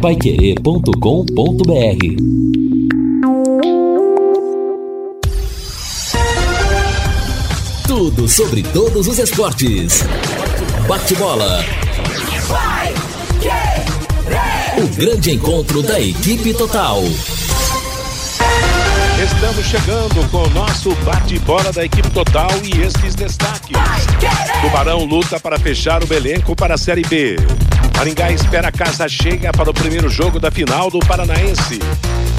paiquerê.com.br Tudo sobre todos os esportes. Bate-bola. O grande encontro da equipe total. Estamos chegando com o nosso bate-bola da equipe total e estes destaques. Tubarão luta para fechar o elenco para a Série B. Maringá espera a casa cheia para o primeiro jogo da final do Paranaense.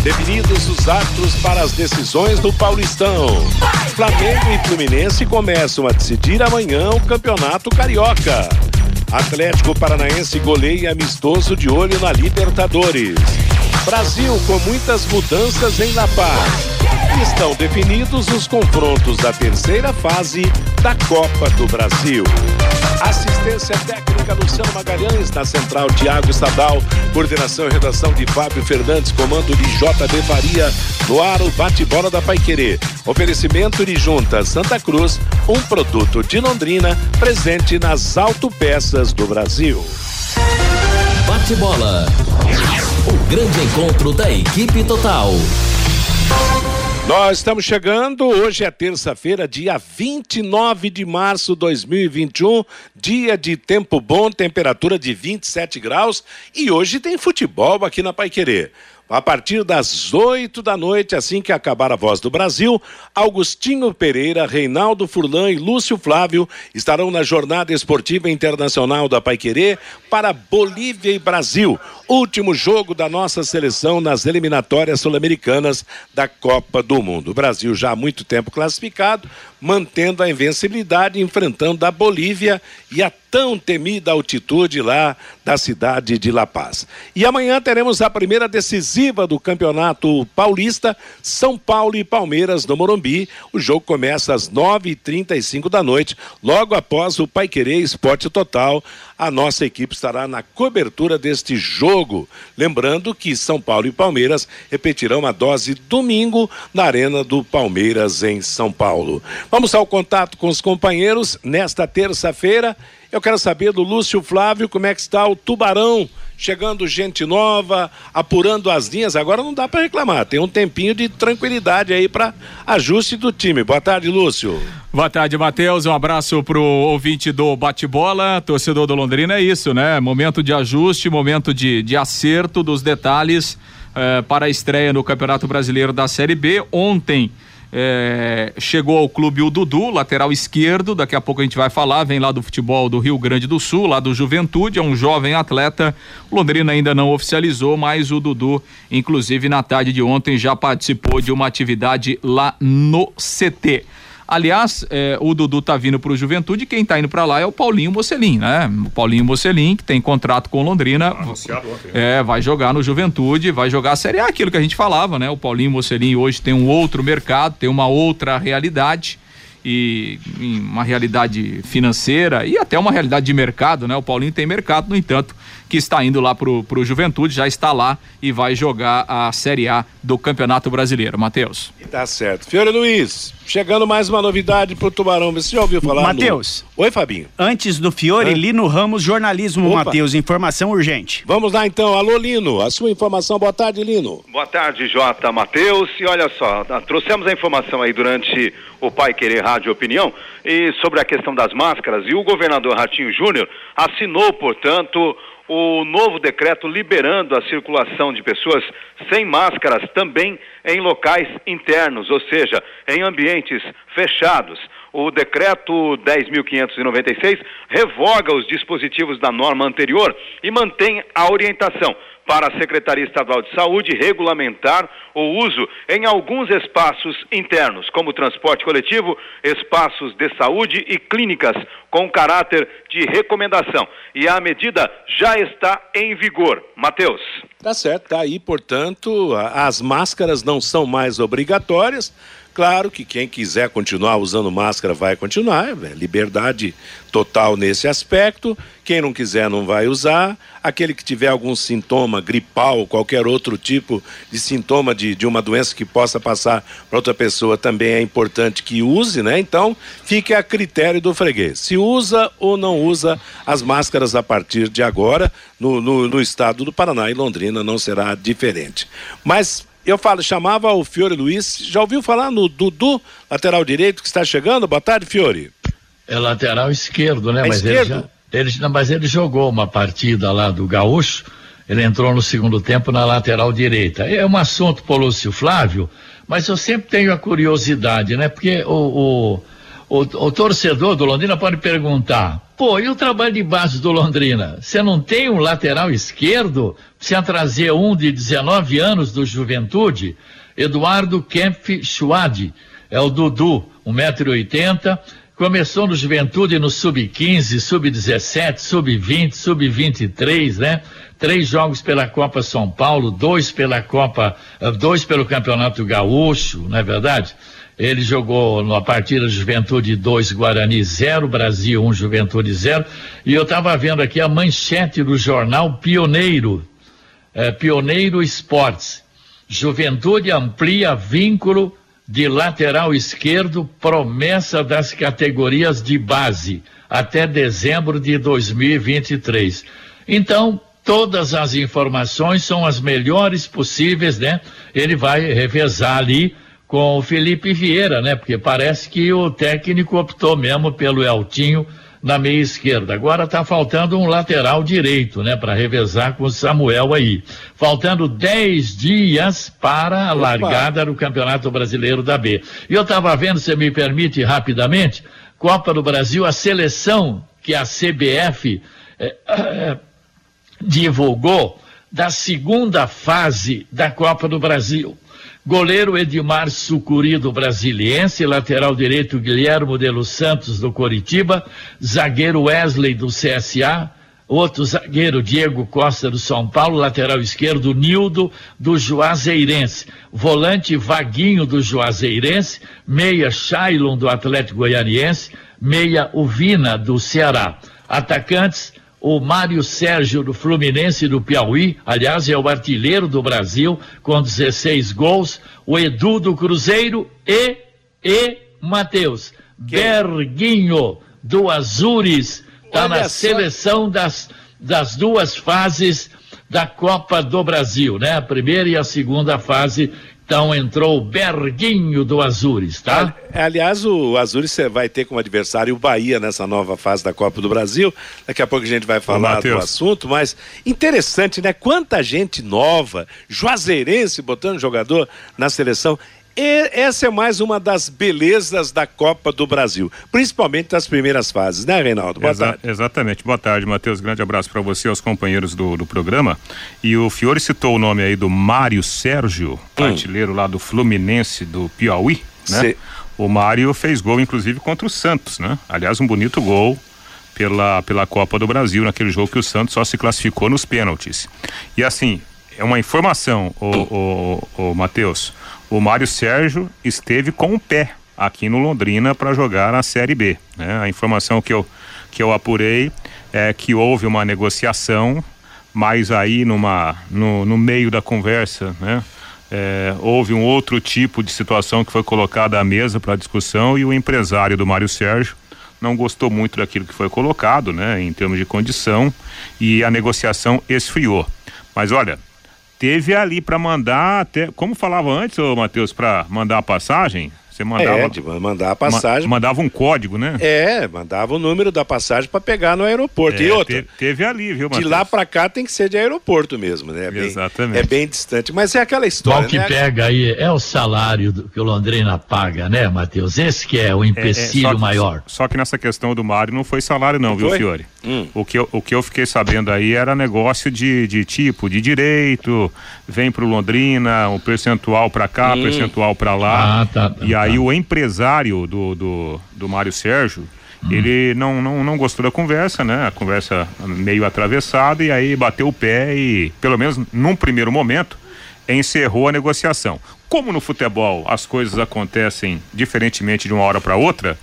Definidos os atos para as decisões do Paulistão. Flamengo e Fluminense começam a decidir amanhã o Campeonato Carioca. Atlético Paranaense goleia amistoso de olho na Libertadores. Brasil com muitas mudanças em La Paz. Estão definidos os confrontos da terceira fase da Copa do Brasil. Assistência técnica Luciano Magalhães, na central Tiago Sadal, coordenação e redação de Fábio Fernandes, comando de JB Faria, no ar o bate-bola da Paiquerê. Oferecimento de Junta Santa Cruz, um produto de Londrina, presente nas autopeças do Brasil. Bate-bola. O grande encontro da equipe total. Nós estamos chegando, hoje é terça-feira, dia 29 de março de 2021, dia de tempo bom, temperatura de 27 graus e hoje tem futebol aqui na Paiquerê. A partir das 8 da noite, assim que acabar a Voz do Brasil, Augustinho Pereira, Reinaldo Furlan e Lúcio Flávio estarão na Jornada Esportiva Internacional da Paiquerê para Bolívia e Brasil, último jogo da nossa seleção nas eliminatórias sul-americanas da Copa do Mundo. O Brasil já há muito tempo classificado, mantendo a invencibilidade, enfrentando a Bolívia e a tão temida altitude lá da cidade de La Paz. E amanhã teremos a primeira decisiva do Campeonato Paulista, São Paulo e Palmeiras no Morumbi. O jogo começa às 9h35 da noite, logo após o Paiquerê Esporte Total. A nossa equipe estará na cobertura deste jogo. Lembrando que São Paulo e Palmeiras repetirão a dose domingo na Arena do Palmeiras em São Paulo. Vamos ao contato com os companheiros nesta terça-feira. Eu quero saber do Lúcio Flávio como é que está o Tubarão. Chegando gente nova, apurando as linhas. Agora não dá para reclamar. Tem um tempinho de tranquilidade aí para ajuste do time. Boa tarde, Lúcio. Boa tarde, Matheus. Um abraço pro ouvinte do bate-bola, torcedor do Londrina. É isso, né? Momento de ajuste, momento de, de acerto dos detalhes eh, para a estreia no Campeonato Brasileiro da Série B. Ontem. É, chegou ao clube o Dudu, lateral esquerdo, daqui a pouco a gente vai falar, vem lá do futebol do Rio Grande do Sul, lá do Juventude, é um jovem atleta. Londrina ainda não oficializou, mas o Dudu, inclusive na tarde de ontem, já participou de uma atividade lá no CT. Aliás, é, o Dudu tá vindo pro Juventude, quem tá indo para lá é o Paulinho Mocelin, né? O Paulinho Mocelin, que tem contrato com Londrina. Anunciado ontem. É, vai jogar no Juventude, vai jogar a Série A, aquilo que a gente falava, né? O Paulinho Mocelin hoje tem um outro mercado, tem uma outra realidade e uma realidade financeira e até uma realidade de mercado, né? O Paulinho tem mercado, no entanto, que está indo lá pro, pro Juventude, já está lá e vai jogar a Série A do Campeonato Brasileiro. Matheus. Tá certo. Fiore Luiz, chegando mais uma novidade pro Tubarão. Você já ouviu falar? Matheus. No... Oi, Fabinho. Antes do Fiore, Lino Ramos, jornalismo, Matheus. Informação urgente. Vamos lá então. Alô, Lino. A sua informação. Boa tarde, Lino. Boa tarde, Jota Matheus. E olha só, trouxemos a informação aí durante o Pai Querer Rádio Opinião e sobre a questão das máscaras. E o governador Ratinho Júnior assinou, portanto, o novo decreto liberando a circulação de pessoas sem máscaras também em locais internos, ou seja, em ambientes fechados. O decreto 10.596 revoga os dispositivos da norma anterior e mantém a orientação para a Secretaria Estadual de Saúde regulamentar o uso em alguns espaços internos, como transporte coletivo, espaços de saúde e clínicas, com caráter de recomendação. E a medida já está em vigor. Matheus. Tá certo, tá aí, portanto, as máscaras não são mais obrigatórias. Claro que quem quiser continuar usando máscara vai continuar, é liberdade total nesse aspecto. Quem não quiser não vai usar. Aquele que tiver algum sintoma gripal, qualquer outro tipo de sintoma de, de uma doença que possa passar para outra pessoa, também é importante que use, né? Então, fique a critério do freguês. Se usa ou não usa as máscaras a partir de agora, no, no, no estado do Paraná e Londrina não será diferente. Mas eu falo, chamava o Fiore Luiz. Já ouviu falar no Dudu, lateral direito, que está chegando? Boa tarde, Fiore. É lateral esquerdo, né? É mas esquerdo? Ele já, ele, não, mas ele jogou uma partida lá do Gaúcho, ele entrou no segundo tempo na lateral direita. É um assunto Lúcio Flávio, mas eu sempre tenho a curiosidade, né? Porque o, o, o, o torcedor do Londrina pode perguntar, pô, e o trabalho de base do Londrina? Você não tem um lateral esquerdo? Você trazer um de 19 anos do Juventude? Eduardo Kempf Schwad, é o Dudu, 1,80m, Começou no Juventude no Sub-15, Sub-17, Sub-20, Sub-23, né? Três jogos pela Copa São Paulo, dois pela Copa, eh, dois pelo Campeonato Gaúcho, não é verdade? Ele jogou na partida Juventude 2, Guarani 0, Brasil 1, um, Juventude 0. E eu estava vendo aqui a manchete do jornal Pioneiro, é, Pioneiro Esportes. Juventude amplia vínculo de lateral esquerdo, promessa das categorias de base até dezembro de 2023. Então, todas as informações são as melhores possíveis, né? Ele vai revezar ali com o Felipe Vieira, né? Porque parece que o técnico optou mesmo pelo Eltinho na meia esquerda. Agora está faltando um lateral direito, né, para revezar com o Samuel aí. Faltando 10 dias para a Opa. largada do Campeonato Brasileiro da B. E eu estava vendo, se me permite rapidamente, Copa do Brasil, a seleção que a CBF eh, eh, divulgou da segunda fase da Copa do Brasil. Goleiro Edmar Sucuri do Brasiliense, lateral direito Guilhermo de los Santos do Coritiba, zagueiro Wesley do CSA, outro zagueiro Diego Costa do São Paulo, lateral esquerdo Nildo do Juazeirense, volante Vaguinho do Juazeirense, meia Shailon do Atlético Goianiense, meia Uvina do Ceará. Atacantes o Mário Sérgio do Fluminense do Piauí, aliás, é o artilheiro do Brasil, com 16 gols, o Edu do Cruzeiro e, e Matheus. Berguinho do Azures, está na seleção das, das duas fases da Copa do Brasil, né? A primeira e a segunda fase então entrou o Berguinho do Azures, tá? Aliás, o Azures vai ter como adversário o Bahia nessa nova fase da Copa do Brasil. Daqui a pouco a gente vai falar Ô, do assunto, mas interessante, né? Quanta gente nova, juazeirense botando jogador na seleção. E essa é mais uma das belezas da Copa do Brasil, principalmente das primeiras fases, né, Reinaldo? Boa Exa tarde. Exatamente. Boa tarde, Matheus. Grande abraço para você e aos companheiros do, do programa. E o Fiore citou o nome aí do Mário Sérgio, hum. artilheiro lá do Fluminense do Piauí, né? Sim. O Mário fez gol, inclusive, contra o Santos, né? Aliás, um bonito gol pela, pela Copa do Brasil, naquele jogo que o Santos só se classificou nos pênaltis. E assim, é uma informação, o, o, o, o Matheus o Mário Sérgio esteve com o pé aqui no Londrina para jogar na Série B. Né? A informação que eu, que eu apurei é que houve uma negociação, mas aí numa, no, no meio da conversa, né? É, houve um outro tipo de situação que foi colocada à mesa para discussão e o empresário do Mário Sérgio não gostou muito daquilo que foi colocado, né, em termos de condição, e a negociação esfriou. Mas olha, teve ali para mandar até, como falava antes, ô Matheus, para mandar a passagem, você mandava. É, de mandar a passagem. Ma mandava um código, né? É, mandava o número da passagem para pegar no aeroporto. É, e outra. Teve, teve ali, viu, Matheus? De lá para cá tem que ser de aeroporto mesmo, né? É bem, Exatamente. É bem distante. Mas é aquela história. O que né? pega aí é o salário do, que o Londrina paga, né, Matheus? Esse que é o empecilho é, é, só maior. Só que nessa questão do Mário não foi salário, não, não viu, foi? Fiore? Hum. O, que eu, o que eu fiquei sabendo aí era negócio de, de tipo, de direito, vem pro Londrina, um percentual para cá, hum. percentual para lá. Ah, tá, tá, e aí tá. o empresário do, do, do Mário Sérgio, hum. ele não, não, não gostou da conversa, né? A conversa meio atravessada e aí bateu o pé e, pelo menos num primeiro momento, encerrou a negociação. Como no futebol as coisas acontecem diferentemente de uma hora para outra,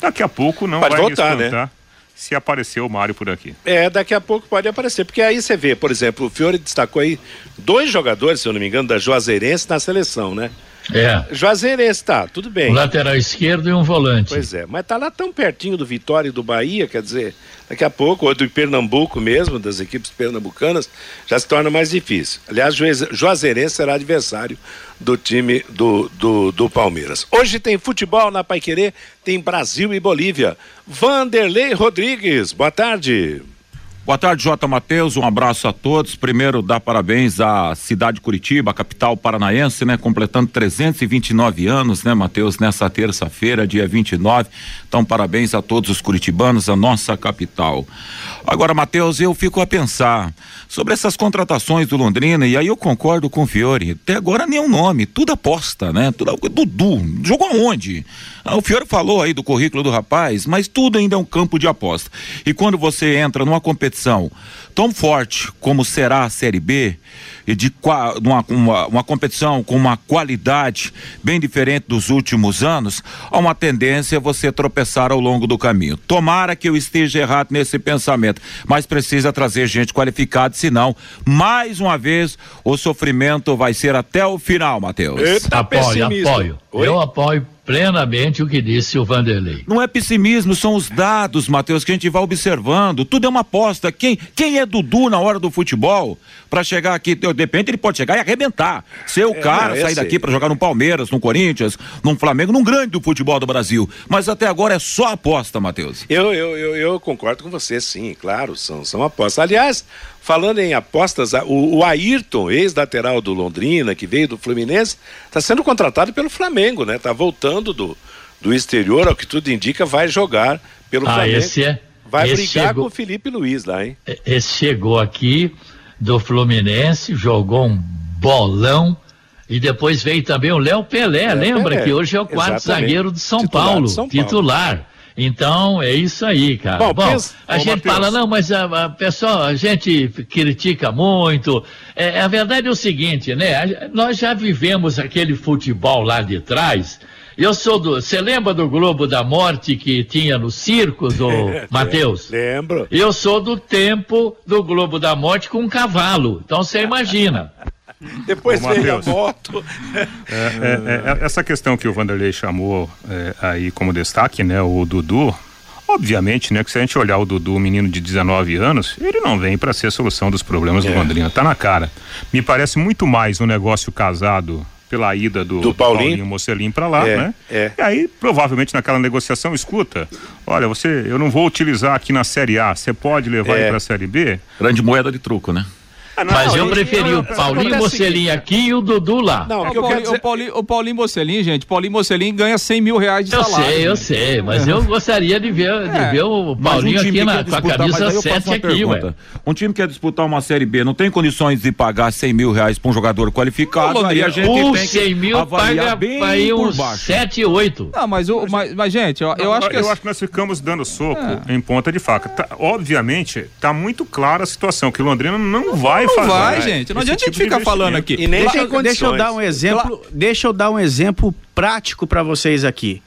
daqui a pouco não Pode vai voltar, né? Se aparecer o Mário por aqui. É, daqui a pouco pode aparecer, porque aí você vê, por exemplo, o Fiore destacou aí dois jogadores, se eu não me engano, da Juazeirense na seleção, né? É. Juazeirense, tá, tudo bem. Um lateral esquerdo e um volante. Pois é, mas tá lá tão pertinho do Vitória e do Bahia, quer dizer, daqui a pouco, ou do Pernambuco mesmo, das equipes pernambucanas, já se torna mais difícil. Aliás, Juazeirense será adversário do time do, do, do Palmeiras. Hoje tem futebol na Paiquerê, tem Brasil e Bolívia. Vanderlei Rodrigues, boa tarde. Boa tarde, Jota Matheus. Um abraço a todos. Primeiro, dar parabéns à cidade de Curitiba, a capital paranaense, né? Completando 329 anos, né, Matheus, nessa terça-feira, dia 29. Então, parabéns a todos os curitibanos, a nossa capital. Agora, Matheus, eu fico a pensar sobre essas contratações do Londrina, e aí eu concordo com o Fiore. Até agora nenhum nome, tudo aposta, né? Tudo, Dudu, jogou aonde? Ah, o Fiore falou aí do currículo do rapaz, mas tudo ainda é um campo de aposta. E quando você entra numa competição tão forte como será a Série B, e de uma, uma, uma, competição com uma qualidade bem diferente dos últimos anos, há uma tendência a você tropeçar ao longo do caminho. Tomara que eu esteja errado nesse pensamento, mas precisa trazer gente qualificada, senão, mais uma vez, o sofrimento vai ser até o final, Matheus. Apoio, apoio. Oi? Eu apoio plenamente o que disse o Vanderlei. Não é pessimismo, são os dados, Matheus, que a gente vai observando. Tudo é uma aposta. Quem, quem é Dudu na hora do futebol para chegar aqui? De repente ele pode chegar e arrebentar. Ser o é, cara, sair daqui para jogar no Palmeiras, no Corinthians, no Flamengo, num grande do futebol do Brasil. Mas até agora é só aposta, Matheus. Eu, eu, eu, eu concordo com você, sim, claro, são, são apostas. Aliás, Falando em apostas, o, o Ayrton, ex-lateral do Londrina, que veio do Fluminense, está sendo contratado pelo Flamengo, né? Está voltando do, do exterior, ao que tudo indica, vai jogar pelo ah, Flamengo. Esse é, vai esse brigar chegou, com o Felipe Luiz lá, hein? Esse chegou aqui do Fluminense, jogou um bolão. E depois veio também o Léo Pelé, é, lembra Pelé. que hoje é o quarto Exatamente. zagueiro de São titular Paulo, de São Paulo. titular. Então, é isso aí, cara. Bom, Bom pensa... a Ô, gente Mateus. fala, não, mas a, a, pessoal, a gente critica muito. É, a verdade é o seguinte, né? Nós já vivemos aquele futebol lá de trás. Eu sou do. Você lembra do Globo da Morte que tinha nos circos, ô Matheus? Lembro. Eu sou do tempo do Globo da Morte com um cavalo. Então você imagina. Depois Ô, veio a moto. É, é, é, essa questão que o Vanderlei chamou é, aí como destaque, né? O Dudu, Obviamente, né, que se a gente olhar o Dudu, menino de 19 anos, ele não vem para ser a solução dos problemas é. do Londrina, tá na cara. Me parece muito mais um negócio casado pela ida do, do Paulinho, Paulinho Mocelin para lá, é, né? É. E aí, provavelmente naquela negociação, escuta, olha, você, eu não vou utilizar aqui na Série A, você pode levar é. para a Série B? Grande moeda de truco, né? Ah, não, Mas eu preferi o Paulinho Mocelin aqui e o Dudu lá. Não, o, Paulinho, dizer... o, Paulinho, o Paulinho Mocelin, gente, Paulinho Mocelin ganha 100 mil reais de eu salário. Eu sei, eu sei, mas eu gostaria de ver, de é. ver o Paulinho um aqui na, com a camisa 7 aqui, ué. Um time que quer disputar uma Série B não tem condições de pagar 100 mil reais para um jogador qualificado, aí a gente o tem 100 mil paga bem aí uns 7, 8. Não, mas, o, mas, mas gente, eu, eu acho que... Eu acho que nós ficamos dando soco é. em ponta de faca. Tá, obviamente, tá muito clara a situação, que o Londrina não vai fazer. Não vai, gente. Não adianta tipo a gente ficar falando aqui. E nem deixa, tem deixa eu dar um exemplo, deixa eu dar um exemplo prático para vocês aqui.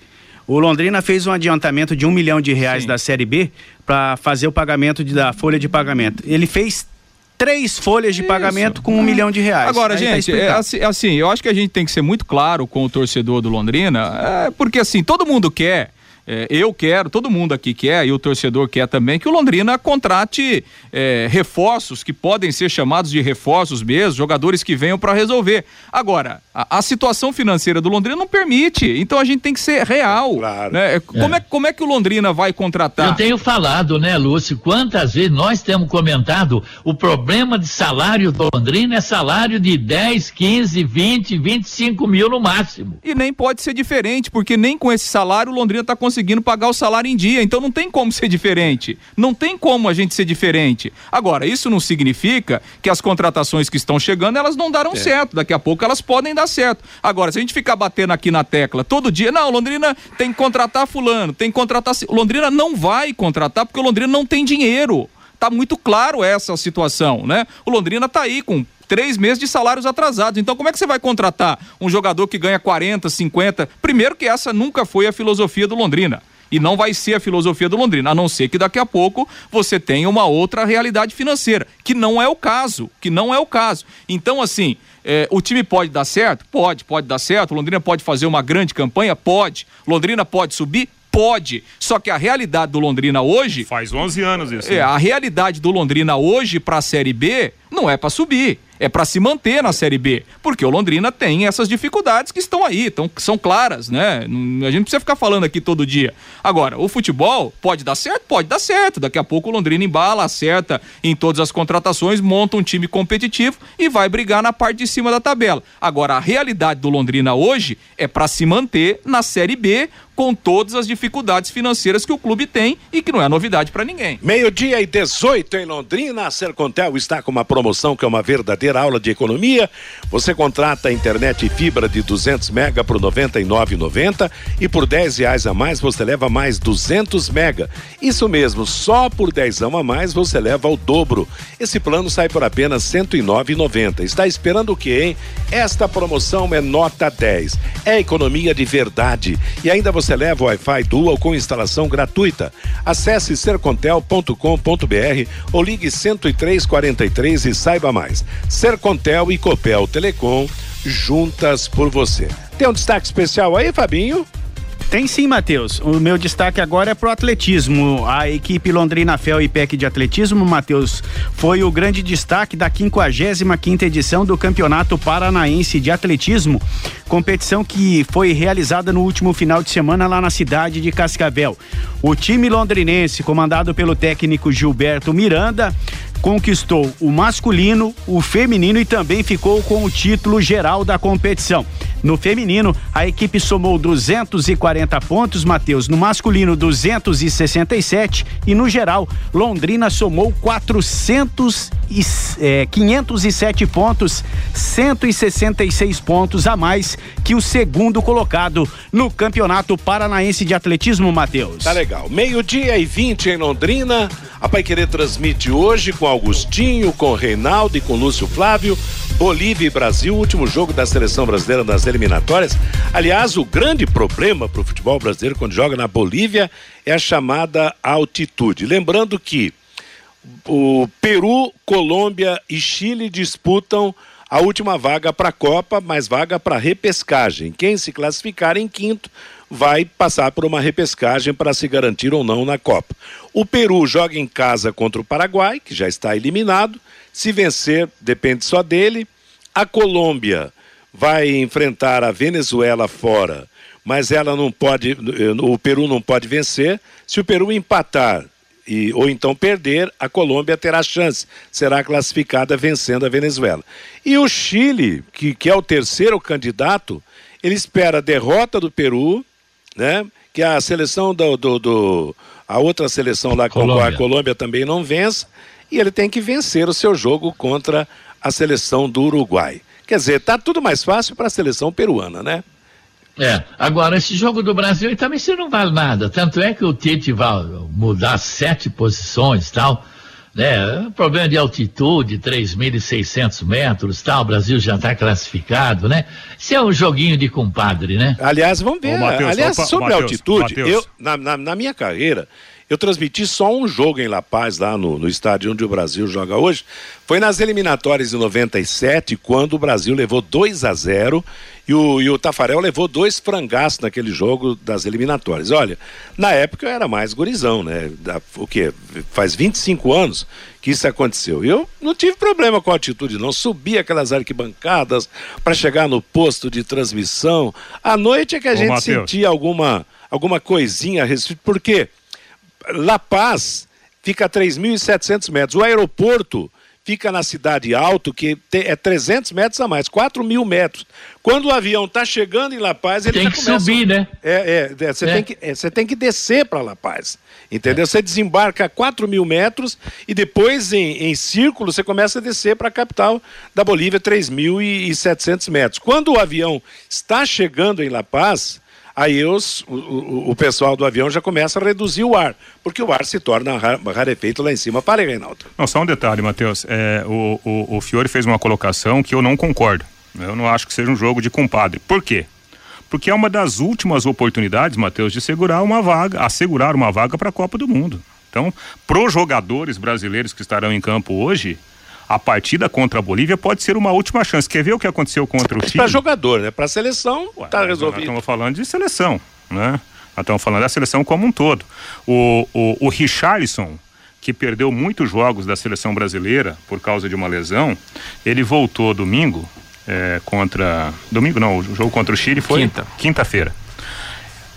O Londrina fez um adiantamento de um milhão de reais Sim. da Série B para fazer o pagamento de, da folha de pagamento. Ele fez três folhas de Isso. pagamento com um milhão de reais. Agora, Aí tá gente, tá é assim, assim, eu acho que a gente tem que ser muito claro com o torcedor do Londrina, é, porque assim, todo mundo quer é, eu quero, todo mundo aqui quer, e o torcedor quer também, que o Londrina contrate é, reforços que podem ser chamados de reforços mesmo, jogadores que venham para resolver. Agora, a, a, situação financeira do Londrina não permite, então a gente tem que ser real. Claro. Né? Como, é. é. como é que o Londrina vai contratar? Eu tenho falado, né, Lúcio, quantas vezes nós temos comentado o problema de salário do Londrina é salário de 10, 15, 20, 25 mil no máximo. E nem pode ser diferente, porque nem com esse salário o Londrina está conseguindo conseguindo pagar o salário em dia. Então não tem como ser diferente. Não tem como a gente ser diferente. Agora, isso não significa que as contratações que estão chegando, elas não darão é. certo. Daqui a pouco elas podem dar certo. Agora, se a gente ficar batendo aqui na tecla todo dia, não, Londrina tem que contratar fulano, tem que contratar. Londrina não vai contratar porque o Londrina não tem dinheiro. Tá muito claro essa situação, né? O Londrina tá aí com três meses de salários atrasados. Então, como é que você vai contratar um jogador que ganha 40, 50? Primeiro, que essa nunca foi a filosofia do Londrina. E não vai ser a filosofia do Londrina, a não ser que daqui a pouco você tenha uma outra realidade financeira, que não é o caso, que não é o caso. Então, assim, é, o time pode dar certo? Pode, pode dar certo. Londrina pode fazer uma grande campanha? Pode. Londrina pode subir? Pode. Só que a realidade do Londrina hoje. Faz 11 anos isso. É, a realidade do Londrina hoje para a Série B não é para subir é para se manter na Série B, porque o Londrina tem essas dificuldades que estão aí, que são claras, né? A gente não precisa ficar falando aqui todo dia. Agora, o futebol pode dar certo? Pode dar certo. Daqui a pouco o Londrina embala, acerta em todas as contratações, monta um time competitivo e vai brigar na parte de cima da tabela. Agora, a realidade do Londrina hoje é para se manter na Série B com todas as dificuldades financeiras que o clube tem e que não é novidade para ninguém. Meio-dia e 18 em Londrina, a Sercontel está com uma promoção que é uma verdadeira aula de economia. Você contrata a internet fibra de 200 mega por 99,90 e por 10 reais a mais você leva mais 200 mega. Isso mesmo, só por 10 a mais você leva o dobro. Esse plano sai por apenas 109,90. Está esperando o quê, hein? Esta promoção é nota 10. É economia de verdade. E ainda você leva o Wi-Fi Dual com instalação gratuita. Acesse sercontel.com.br ou ligue 10343 e saiba mais. Sercontel e Copel Telecom juntas por você. Tem um destaque especial aí, Fabinho? Tem sim, Matheus. O meu destaque agora é pro atletismo. A equipe Londrina Fel e PEC de atletismo, Matheus, foi o grande destaque da 55 quinta edição do Campeonato Paranaense de Atletismo, competição que foi realizada no último final de semana lá na cidade de Cascavel. O time londrinense, comandado pelo técnico Gilberto Miranda, conquistou o masculino, o feminino e também ficou com o título geral da competição. No feminino, a equipe somou 240 pontos, Matheus. No masculino, 267 e no geral, Londrina somou 400 e, é, 507 pontos, 166 pontos a mais que o segundo colocado no Campeonato Paranaense de Atletismo, Matheus. Tá legal. Meio-dia e 20 em Londrina. A Pai Querer transmite hoje com Augustinho, com Reinaldo e com Lúcio Flávio. Bolívia e Brasil, último jogo da seleção brasileira nas eliminatórias. Aliás, o grande problema para o futebol brasileiro quando joga na Bolívia é a chamada altitude. Lembrando que o Peru, Colômbia e Chile disputam a última vaga para a Copa, mais vaga para repescagem. Quem se classificar em quinto vai passar por uma repescagem para se garantir ou não na Copa. O Peru joga em casa contra o Paraguai, que já está eliminado. Se vencer, depende só dele. A Colômbia vai enfrentar a Venezuela fora, mas ela não pode, o Peru não pode vencer. Se o Peru empatar e, ou então perder, a Colômbia terá chance, será classificada vencendo a Venezuela. E o Chile, que, que é o terceiro candidato, ele espera a derrota do Peru, né? Que a seleção do, do, do a outra seleção lá, Colômbia. a Colômbia também não vença, e ele tem que vencer o seu jogo contra a seleção do Uruguai. Quer dizer, tá tudo mais fácil para a seleção peruana, né? É, agora esse jogo do Brasil também se não vale nada, tanto é que o Tite vai mudar sete posições tal, né? Problema de altitude, 3.600 metros tal, o Brasil já está classificado, né? Isso é um joguinho de compadre, né? Aliás, vamos ver, Ô, Mateus, aliás, opa, sobre Mateus, altitude, Mateus. eu, na, na, na minha carreira, eu transmiti só um jogo em La Paz, lá no, no estádio onde o Brasil joga hoje. Foi nas eliminatórias de 97, quando o Brasil levou 2 a 0 e o, e o Tafarel levou dois frangaços naquele jogo das eliminatórias. Olha, na época eu era mais gurizão, né? O quê? Faz 25 anos que isso aconteceu. Eu não tive problema com a atitude, não. Subi aquelas arquibancadas para chegar no posto de transmissão. À noite é que a Ô, gente Mateus. sentia alguma, alguma coisinha a respeito. Por quê? La Paz fica a 3.700 metros. O aeroporto fica na cidade alto, que é 300 metros a mais, 4 mil metros. Quando o avião está chegando em La Paz, ele tem que começa... subir, né? É, é, é você, é. Tem que, é, você tem que descer para La Paz, entendeu? É. Você desembarca a 4 mil metros e depois, em, em círculo, você começa a descer para a capital da Bolívia, 3.700 metros. Quando o avião está chegando em La Paz, aí os, o, o, pessoal do avião já começa a reduzir o ar, porque o ar se torna rarefeito lá em cima. Para, Reinaldo. Não, só um detalhe, Matheus. É, o, o, o Fiore fez uma colocação que eu não concordo. Eu não acho que seja um jogo de compadre. Por quê? porque é uma das últimas oportunidades, Matheus, de segurar uma vaga, assegurar uma vaga para a Copa do Mundo. Então, para os jogadores brasileiros que estarão em campo hoje, a partida contra a Bolívia pode ser uma última chance. Quer ver o que aconteceu contra o Chile? Para jogador, né? Para a seleção, está resolvido. Nós estamos falando de seleção, né? Nós estamos falando da seleção como um todo. O, o, o Richarlison, que perdeu muitos jogos da seleção brasileira por causa de uma lesão, ele voltou domingo é, contra. Domingo não, o jogo contra o Chile foi quinta. Quinta-feira.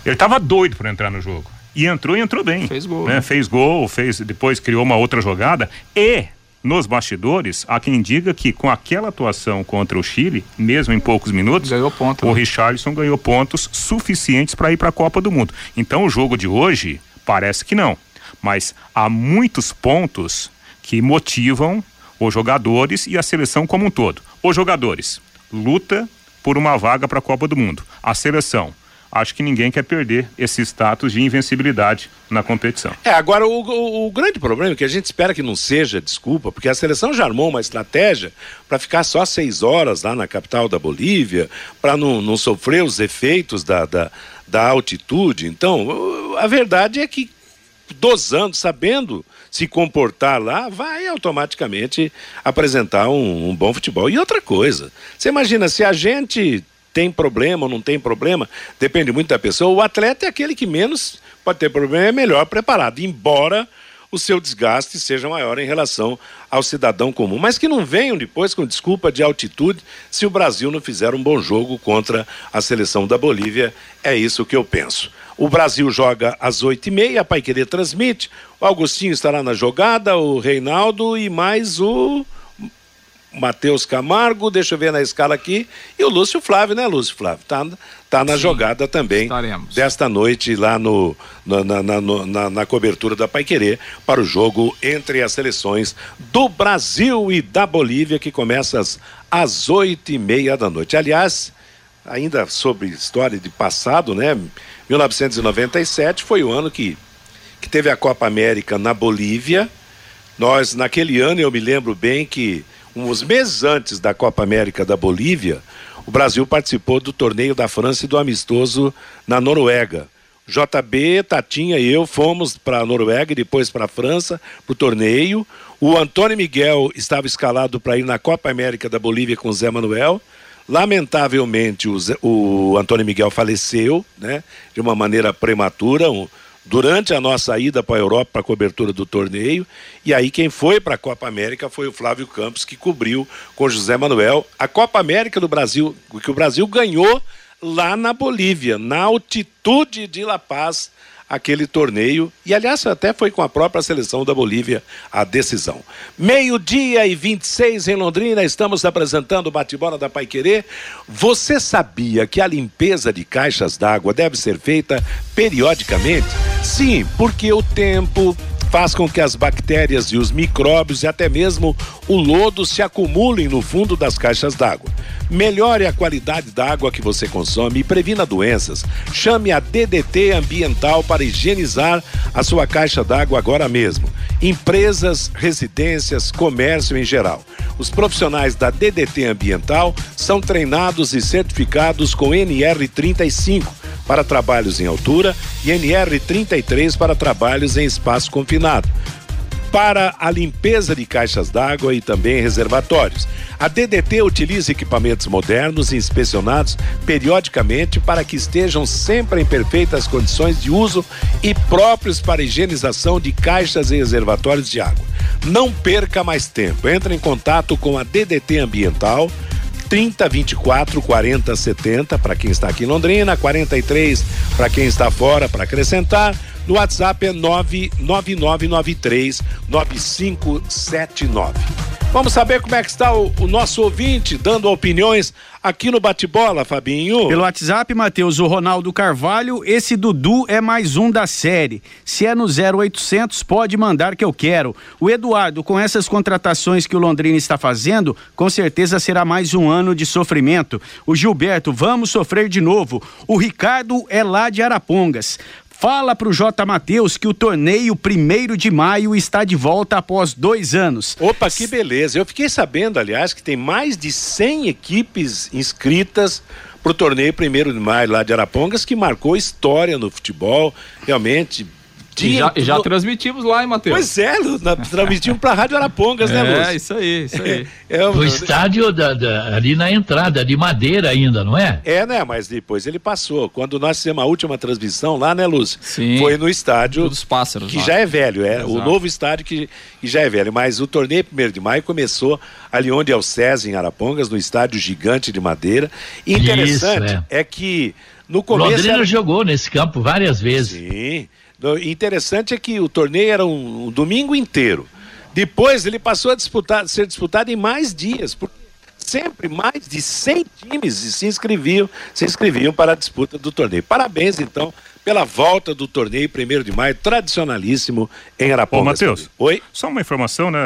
Ele estava doido para entrar no jogo. E entrou e entrou bem. Fez gol. Né? Né? Fez gol, fez, depois criou uma outra jogada. E nos bastidores, há quem diga que com aquela atuação contra o Chile, mesmo em poucos minutos, ponto, o né? Richarlison ganhou pontos suficientes para ir para a Copa do Mundo. Então o jogo de hoje parece que não, mas há muitos pontos que motivam os jogadores e a seleção como um todo. Os jogadores luta por uma vaga para a Copa do Mundo. A seleção acho que ninguém quer perder esse status de invencibilidade na competição. É, agora o, o, o, grande problema é que a gente espera que não seja desculpa, porque a seleção já armou uma estratégia para ficar só seis horas lá na capital da Bolívia, para não, não sofrer os efeitos da, da, da altitude. Então, a verdade é que dosando, sabendo se comportar lá, vai automaticamente apresentar um, um, bom futebol. E outra coisa, você imagina se a gente tem problema ou não tem problema, depende muito da pessoa. O atleta é aquele que menos pode ter problema, é melhor preparado, embora o seu desgaste seja maior em relação ao cidadão comum. Mas que não venham depois com desculpa de altitude se o Brasil não fizer um bom jogo contra a seleção da Bolívia. É isso que eu penso. O Brasil joga às oito e meia, a Pai Querer transmite. O Augustinho estará na jogada, o Reinaldo e mais o Matheus Camargo, deixa eu ver na escala aqui, e o Lúcio Flávio, né, Lúcio Flávio? Tá, tá na Sim, jogada também estaremos. desta noite lá no, na, na, na, na cobertura da Pai Querer para o jogo entre as seleções do Brasil e da Bolívia, que começa às, às oito e meia da noite. Aliás, ainda sobre história de passado, né? 1997 foi o ano que, que teve a Copa América na Bolívia. Nós, naquele ano, eu me lembro bem que uns meses antes da Copa América da Bolívia, o Brasil participou do torneio da França e do amistoso na Noruega. JB, Tatinha e eu fomos para a Noruega e depois para a França para o torneio. O Antônio Miguel estava escalado para ir na Copa América da Bolívia com o Zé Manuel. Lamentavelmente, o, Zé, o Antônio Miguel faleceu né, de uma maneira prematura. Um, durante a nossa ida para a Europa para a cobertura do torneio. E aí quem foi para a Copa América foi o Flávio Campos, que cobriu com José Manuel a Copa América do Brasil, que o Brasil ganhou lá na Bolívia, na altitude de La Paz, aquele torneio. E, aliás, até foi com a própria seleção da Bolívia a decisão. Meio-dia e 26 em Londrina, estamos apresentando o bate-bola da Pai Querer. Você sabia que a limpeza de caixas d'água deve ser feita periodicamente? Sim, porque o tempo faz com que as bactérias e os micróbios e até mesmo o lodo se acumulem no fundo das caixas d'água. Melhore a qualidade da água que você consome e previna doenças. Chame a DDT Ambiental para higienizar a sua caixa d'água agora mesmo. Empresas, residências, comércio em geral. Os profissionais da DDT Ambiental são treinados e certificados com NR35 para trabalhos em altura e NR33 para trabalhos em espaço confinado para a limpeza de caixas d'água e também reservatórios. A DDT utiliza equipamentos modernos e inspecionados periodicamente para que estejam sempre em perfeitas condições de uso e próprios para higienização de caixas e reservatórios de água. Não perca mais tempo. Entre em contato com a DDT Ambiental 30 24 40 70 para quem está aqui em Londrina, 43 para quem está fora para acrescentar. No WhatsApp é 99993 9579. Vamos saber como é que está o, o, nosso ouvinte dando opiniões aqui no bate-bola, Fabinho. Pelo WhatsApp, Matheus, o Ronaldo Carvalho, esse Dudu é mais um da série. Se é no 0800, pode mandar que eu quero. O Eduardo, com essas contratações que o Londrina está fazendo, com certeza será mais um ano de sofrimento. O Gilberto, vamos sofrer de novo. O Ricardo é lá de Arapongas. Fala pro J. Matheus que o torneio primeiro de maio está de volta após dois anos. Opa, que beleza. Eu fiquei sabendo, aliás, que tem mais de 100 equipes inscritas para o torneio primeiro de maio lá de Arapongas, que marcou história no futebol. Realmente, e já, e já transmitimos lá, hein, Matheus? Pois é, transmitimos para a Rádio Arapongas, né, Lúcio? É, isso aí, isso aí. É, o estádio da, da, ali na entrada, de madeira ainda, não é? É, né, mas depois ele passou. Quando nós fizemos a última transmissão lá, né, Lúcio? Sim. Foi no estádio dos pássaros. Que lá. já é velho, é. Exato. O novo estádio que, que já é velho. Mas o torneio 1 de maio começou ali onde é o SESI, em Arapongas, no estádio gigante de madeira. E interessante Isso, é. é que no começo. Londrina era... jogou nesse campo várias vezes. Sim. Interessante é que o torneio era um, um domingo inteiro. Depois ele passou a disputar, ser disputado em mais dias, porque sempre mais de 100 times se inscreviam, se inscreviam para a disputa do torneio. Parabéns, então, pela volta do torneio 1 de maio, tradicionalíssimo em Arapongas. Ô, Matheus. Oi? Só uma informação, né?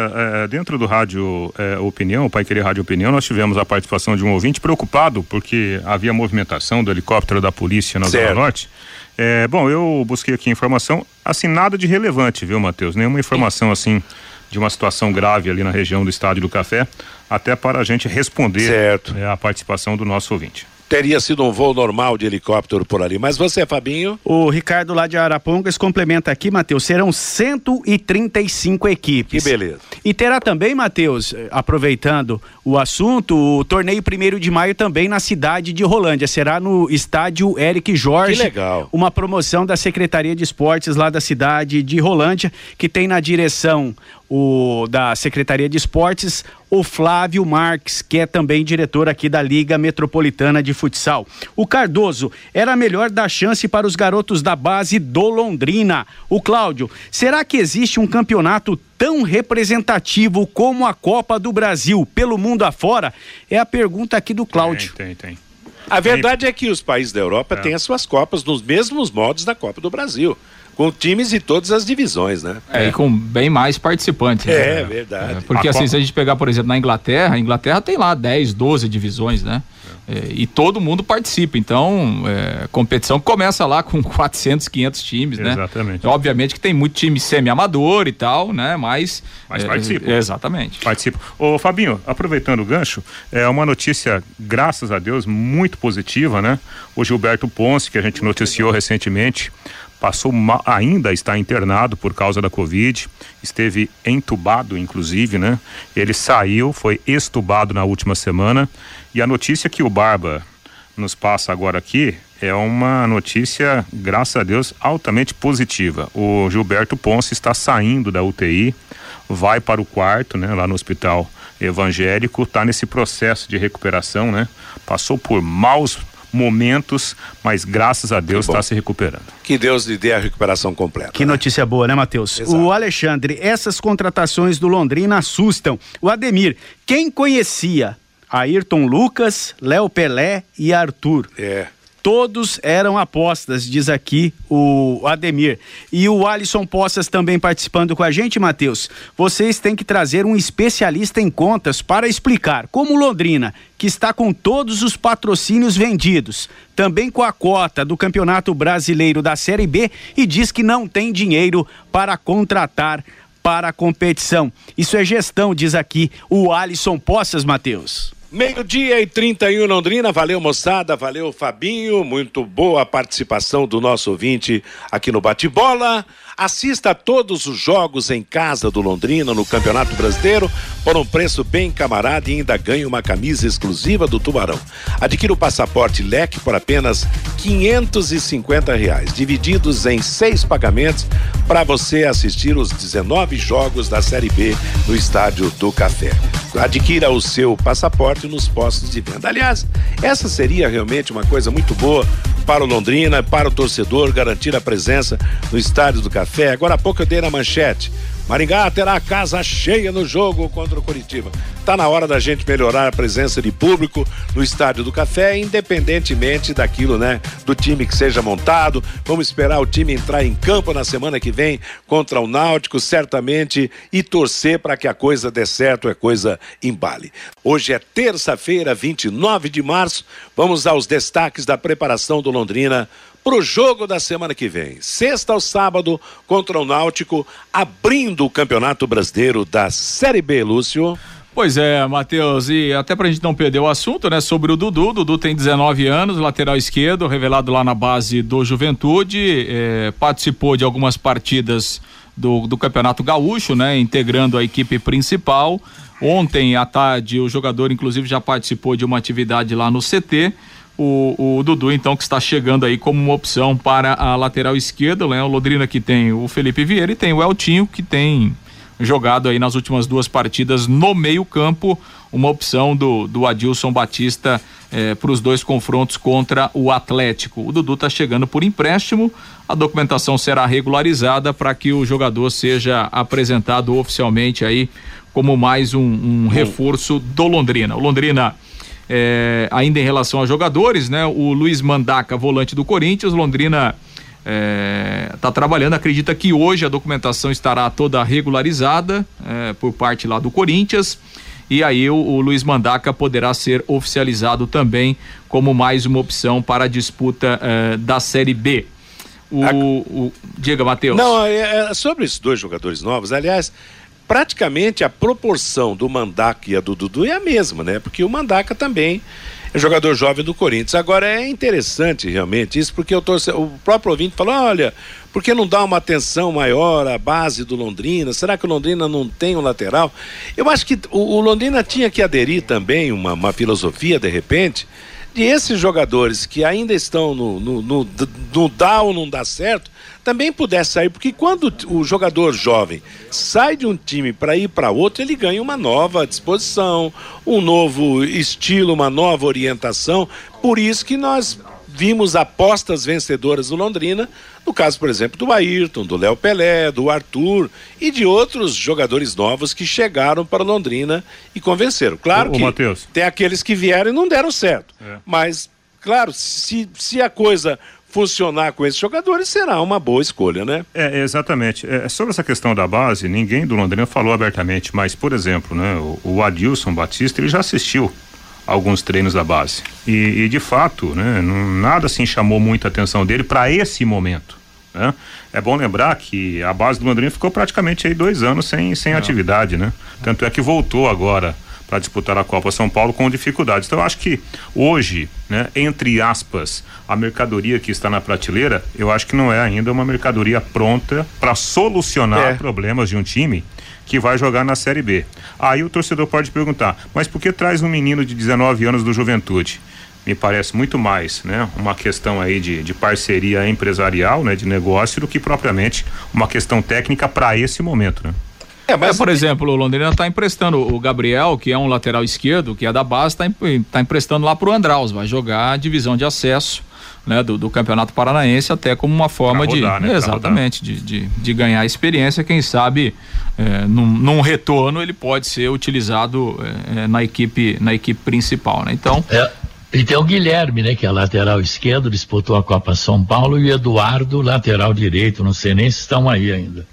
É, dentro do Rádio é, Opinião, o Pai Querer Rádio Opinião, nós tivemos a participação de um ouvinte preocupado porque havia movimentação do helicóptero da polícia na certo. Zona Norte. É, bom, eu busquei aqui informação, assim, nada de relevante, viu, Matheus? Nenhuma informação, assim, de uma situação grave ali na região do Estádio do Café, até para a gente responder. É, a participação do nosso ouvinte teria sido um voo normal de helicóptero por ali. Mas você, Fabinho? O Ricardo lá de Arapongas complementa aqui, Matheus, serão 135 equipes. Que beleza. E terá também, Matheus, eh, aproveitando o assunto, o torneio 1 de maio também na cidade de Rolândia. Será no estádio Eric Jorge. Que legal. Uma promoção da Secretaria de Esportes lá da cidade de Rolândia, que tem na direção o da Secretaria de Esportes, o Flávio Marques, que é também diretor aqui da Liga Metropolitana de Futsal. O Cardoso era melhor dar chance para os garotos da base do Londrina. O Cláudio, será que existe um campeonato tão representativo como a Copa do Brasil pelo mundo afora? É a pergunta aqui do Cláudio. Tem, tem, tem. A verdade é que os países da Europa é. têm as suas Copas nos mesmos modos da Copa do Brasil com times de todas as divisões, né? É, e com bem mais participantes. É, né? verdade. É, porque a assim, se a gente pegar, por exemplo, na Inglaterra, a Inglaterra tem lá 10, 12 divisões, né? É, e todo mundo participa. Então, é, competição começa lá com 400, 500 times, né? Exatamente. Obviamente que tem muito time semi-amador e tal, né? Mas. Mas é, participa. exatamente. Participa. Ô, Fabinho, aproveitando o gancho, é uma notícia, graças a Deus, muito positiva, né? O Gilberto Ponce, que a gente noticiou recentemente, passou ainda está internado por causa da Covid, esteve entubado, inclusive, né? Ele saiu, foi estubado na última semana. E a notícia que o Barba nos passa agora aqui é uma notícia, graças a Deus, altamente positiva. O Gilberto Ponce está saindo da UTI, vai para o quarto, né, lá no hospital evangélico, está nesse processo de recuperação, né? Passou por maus momentos, mas graças a Deus está se recuperando. Que Deus lhe dê a recuperação completa. Que né? notícia boa, né, Matheus? O Alexandre, essas contratações do Londrina assustam. O Ademir, quem conhecia Ayrton Lucas, Léo Pelé e Arthur? É. Todos eram apostas, diz aqui o Ademir. E o Alisson Poças também participando com a gente, Matheus. Vocês têm que trazer um especialista em contas para explicar como Londrina, que está com todos os patrocínios vendidos, também com a cota do Campeonato Brasileiro da Série B e diz que não tem dinheiro para contratar para a competição. Isso é gestão, diz aqui o Alisson Poças, Matheus. Meio-dia e 31 Londrina, valeu moçada, valeu Fabinho, muito boa a participação do nosso ouvinte aqui no Bate-Bola. Assista a todos os jogos em casa do Londrina no Campeonato Brasileiro por um preço bem camarada e ainda ganhe uma camisa exclusiva do Tubarão. Adquira o passaporte leque por apenas 550 reais, divididos em seis pagamentos para você assistir os 19 jogos da Série B no Estádio do Café. Adquira o seu passaporte nos postos de venda. Aliás, essa seria realmente uma coisa muito boa para o Londrina, para o torcedor, garantir a presença no Estádio do Café. Agora há pouco eu dei na manchete. Maringá terá a casa cheia no jogo contra o Curitiba. Está na hora da gente melhorar a presença de público no Estádio do Café, independentemente daquilo, né? Do time que seja montado. Vamos esperar o time entrar em campo na semana que vem contra o Náutico, certamente, e torcer para que a coisa dê certo, é coisa embale. Hoje é terça-feira, 29 de março. Vamos aos destaques da preparação do Londrina para o jogo da semana que vem. Sexta ao sábado contra o Náutico, abrindo o Campeonato Brasileiro da Série B, Lúcio. Pois é, Matheus, e até pra gente não perder o assunto, né, sobre o Dudu. O Dudu tem 19 anos, lateral esquerdo, revelado lá na base do Juventude, eh, participou de algumas partidas do, do Campeonato Gaúcho, né, integrando a equipe principal. Ontem à tarde, o jogador, inclusive, já participou de uma atividade lá no CT. O, o, Dudu, então, que está chegando aí como uma opção para a lateral esquerda, né? O Londrina que tem o Felipe Vieira e tem o Eltinho, que tem jogado aí nas últimas duas partidas no meio-campo, uma opção do, do Adilson Batista eh, para os dois confrontos contra o Atlético. O Dudu está chegando por empréstimo, a documentação será regularizada para que o jogador seja apresentado oficialmente aí como mais um, um reforço do Londrina. O Londrina. Eh, ainda em relação a jogadores, né? O Luiz Mandaca, volante do Corinthians, Londrina está é, tá trabalhando. Acredita que hoje a documentação estará toda regularizada é, por parte lá do Corinthians. E aí o, o, Luiz Mandaca poderá ser oficializado também como mais uma opção para a disputa é, da Série B. O, a... o diga, Matheus. Não, é, é, sobre esses dois jogadores novos, aliás, praticamente a proporção do Mandaca e a do Dudu é a mesma, né? Porque o Mandaca também é jogador jovem do Corinthians. Agora é interessante realmente isso, porque torce, o próprio ouvinte falou: olha, por que não dá uma atenção maior à base do Londrina? Será que o Londrina não tem um lateral? Eu acho que o, o Londrina tinha que aderir também uma, uma filosofia, de repente, de esses jogadores que ainda estão no, no, no, no dá ou não dá certo, também pudesse sair, porque quando o jogador jovem sai de um time para ir para outro, ele ganha uma nova disposição, um novo estilo, uma nova orientação. Por isso que nós vimos apostas vencedoras do Londrina, no caso, por exemplo, do Ayrton, do Léo Pelé, do Arthur e de outros jogadores novos que chegaram para Londrina e convenceram. Claro que o tem aqueles que vieram e não deram certo, é. mas, claro, se, se a coisa funcionar com esses jogadores, será uma boa escolha, né? É, exatamente. É, sobre essa questão da base, ninguém do Londrina falou abertamente, mas, por exemplo, né, o, o Adilson Batista, ele já assistiu alguns treinos da base. E, e de fato, né, não, nada assim chamou muita atenção dele para esse momento. Né? É bom lembrar que a base do Londrina ficou praticamente aí dois anos sem, sem atividade, né? Tanto é que voltou agora para disputar a Copa São Paulo com dificuldades. Então eu acho que hoje, né, entre aspas, a mercadoria que está na prateleira, eu acho que não é ainda uma mercadoria pronta para solucionar é. problemas de um time que vai jogar na Série B. Aí o torcedor pode perguntar: mas por que traz um menino de 19 anos do Juventude? Me parece muito mais, né, uma questão aí de, de parceria empresarial, né, de negócio, do que propriamente uma questão técnica para esse momento, né? É, mas é, por exemplo, o Londrina está emprestando o Gabriel, que é um lateral esquerdo, que é da base, está tá emprestando lá para o Andraus, vai jogar a divisão de acesso. Né, do, do, Campeonato Paranaense até como uma forma rodar, de né? exatamente de, de, de, ganhar experiência quem sabe é, num, num, retorno ele pode ser utilizado é, é, na equipe na equipe principal né? então é, e tem o Guilherme né que é lateral esquerdo disputou a Copa São Paulo e o Eduardo lateral direito não sei nem se estão aí ainda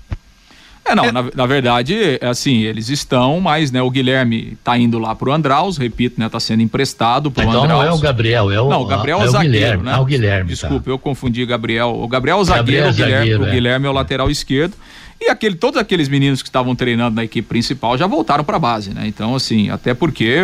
é, não, é. Na, na, verdade, é assim, eles estão, mas, né, o Guilherme tá indo lá pro Andraus, repito, né, tá sendo emprestado pro então Andraus. não é o Gabriel, é o Não, o Gabriel é, é o zagueiro, Guilherme, né? Ah, o Guilherme. Desculpa, tá. eu confundi Gabriel. O Gabriel é o zagueiro, Gabriel, o Guilherme, zagueiro, o Guilherme é. é o lateral esquerdo. E aquele, todos aqueles meninos que estavam treinando na equipe principal já voltaram para a base, né? Então, assim, até porque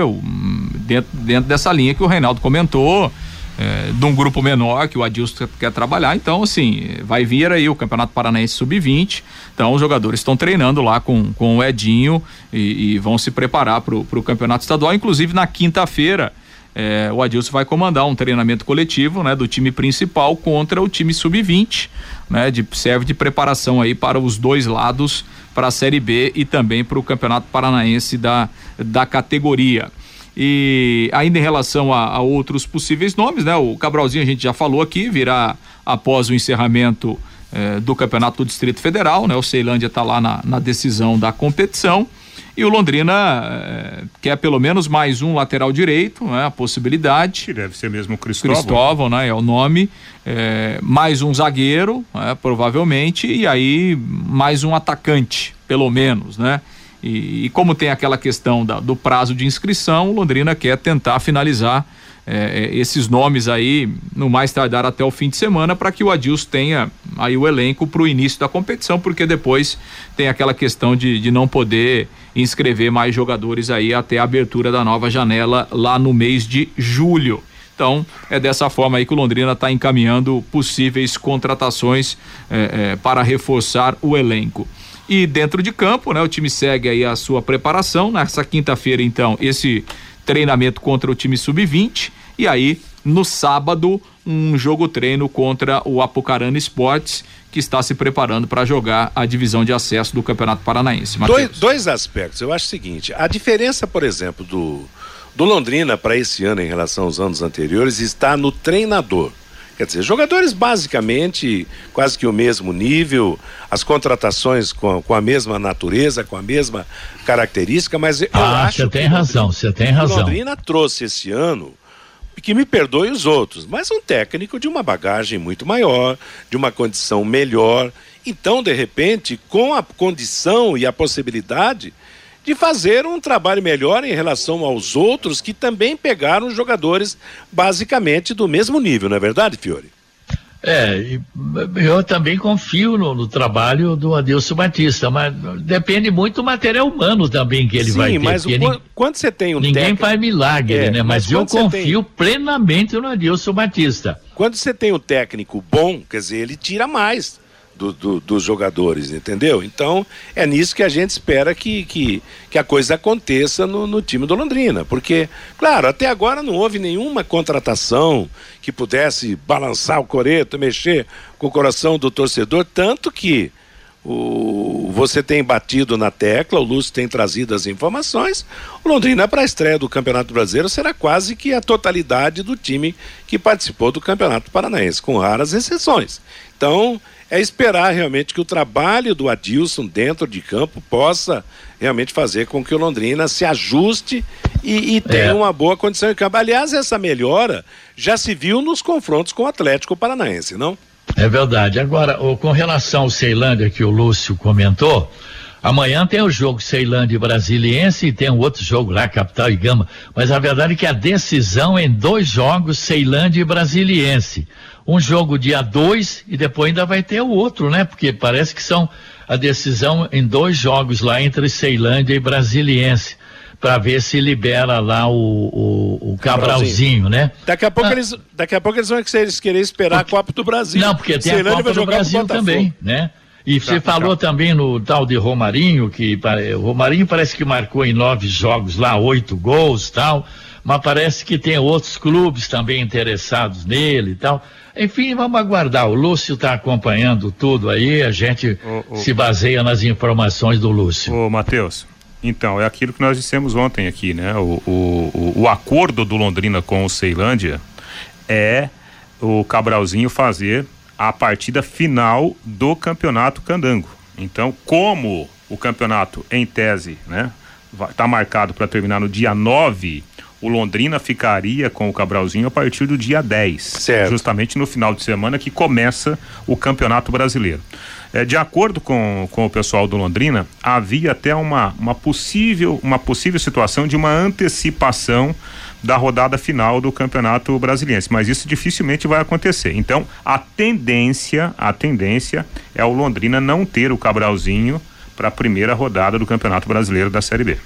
dentro, dentro dessa linha que o Reinaldo comentou, é, de um grupo menor que o Adilson quer trabalhar. Então, assim, vai vir aí o Campeonato Paranaense Sub-20. Então, os jogadores estão treinando lá com, com o Edinho e, e vão se preparar para o Campeonato Estadual. Inclusive, na quinta-feira, é, o Adilson vai comandar um treinamento coletivo né, do time principal contra o time Sub-20. Né, de, serve de preparação aí para os dois lados, para a Série B e também para o Campeonato Paranaense da, da categoria. E ainda em relação a, a, outros possíveis nomes, né? O Cabralzinho a gente já falou aqui, virá após o encerramento eh, do Campeonato do Distrito Federal, né? O Ceilândia está lá na, na, decisão da competição. E o Londrina eh, quer pelo menos mais um lateral direito, né? A possibilidade. Que deve ser mesmo o Cristóvão. Cristóvão, né? É o nome. Eh, mais um zagueiro, né? provavelmente, e aí mais um atacante, pelo menos, né? E, e como tem aquela questão da, do prazo de inscrição, Londrina quer tentar finalizar é, é esses nomes aí no mais tardar até o fim de semana para que o Adilson tenha aí o elenco para o início da competição, porque depois tem aquela questão de, de não poder inscrever mais jogadores aí até a abertura da nova janela lá no mês de julho. Então, é dessa forma aí que o Londrina está encaminhando possíveis contratações é, é, para reforçar o elenco. E dentro de campo, né, o time segue aí a sua preparação. Nessa quinta-feira, então, esse treinamento contra o time sub-20. E aí, no sábado, um jogo treino contra o Apucarana Esportes, que está se preparando para jogar a divisão de acesso do Campeonato Paranaense. Dois, dois, aspectos. Eu acho o seguinte: a diferença, por exemplo, do, do Londrina para esse ano em relação aos anos anteriores está no treinador. Quer dizer, jogadores basicamente quase que o mesmo nível, as contratações com, com a mesma natureza, com a mesma característica, mas eu ah, acho você tem razão, você tem razão. Londrina trouxe esse ano que me perdoe os outros, mas um técnico de uma bagagem muito maior, de uma condição melhor. Então, de repente, com a condição e a possibilidade de fazer um trabalho melhor em relação aos outros que também pegaram jogadores basicamente do mesmo nível, não é verdade, Fiore? É, eu também confio no, no, trabalho do Adilson Batista, mas depende muito do material humano também que ele Sim, vai ter. mas quando, quando, você tem um Ninguém técnico... faz milagre, é, né? Mas, mas eu confio tem... plenamente no Adilson Batista. Quando você tem um técnico bom, quer dizer, ele tira mais do, do, dos jogadores, entendeu? Então é nisso que a gente espera que, que, que a coisa aconteça no, no, time do Londrina, porque, claro, até agora não houve nenhuma contratação que pudesse balançar o coreto, mexer com o coração do torcedor, tanto que o, você tem batido na tecla, o Lúcio tem trazido as informações. O Londrina, para a estreia do Campeonato Brasileiro, será quase que a totalidade do time que participou do Campeonato Paranaense, com raras exceções. Então, é esperar realmente que o trabalho do Adilson dentro de campo possa realmente fazer com que o Londrina se ajuste e, e tenha é. uma boa condição de campo. Aliás, essa melhora já se viu nos confrontos com o Atlético Paranaense, não? É verdade. Agora, com relação ao Ceilândia que o Lúcio comentou, Amanhã tem o jogo Ceilândia e Brasiliense e tem um outro jogo lá, Capital e Gama. Mas a verdade é que a decisão é em dois jogos, Ceilândia e Brasiliense um jogo dia 2 e depois ainda vai ter o outro, né? Porque parece que são a decisão em dois jogos lá entre Ceilândia e Brasiliense para ver se libera lá o, o, o Cabralzinho, né? Daqui a pouco ah, eles, daqui a pouco eles vão querer esperar porque, a Copa do Brasil. Não, porque tem Ceilândia a Copa do Brasil também, né? E você falou também no tal de Romarinho, que o Romarinho parece que marcou em nove jogos lá, oito gols tal, mas parece que tem outros clubes também interessados nele e tal. Enfim, vamos aguardar. O Lúcio está acompanhando tudo aí, a gente se baseia nas informações do Lúcio. Ô, Matheus, então, é aquilo que nós dissemos ontem aqui, né? O, o, o, acordo do Londrina com o Ceilândia é o Cabralzinho fazer a partida final do campeonato Candango. Então, como o campeonato, em tese, né, está marcado para terminar no dia 9 o Londrina ficaria com o Cabralzinho a partir do dia 10. Certo. Justamente no final de semana que começa o Campeonato Brasileiro. É, de acordo com, com o pessoal do Londrina, havia até uma, uma, possível, uma possível situação de uma antecipação da rodada final do Campeonato Brasiliense, mas isso dificilmente vai acontecer. Então, a tendência, a tendência é o Londrina não ter o Cabralzinho para a primeira rodada do Campeonato Brasileiro da Série B.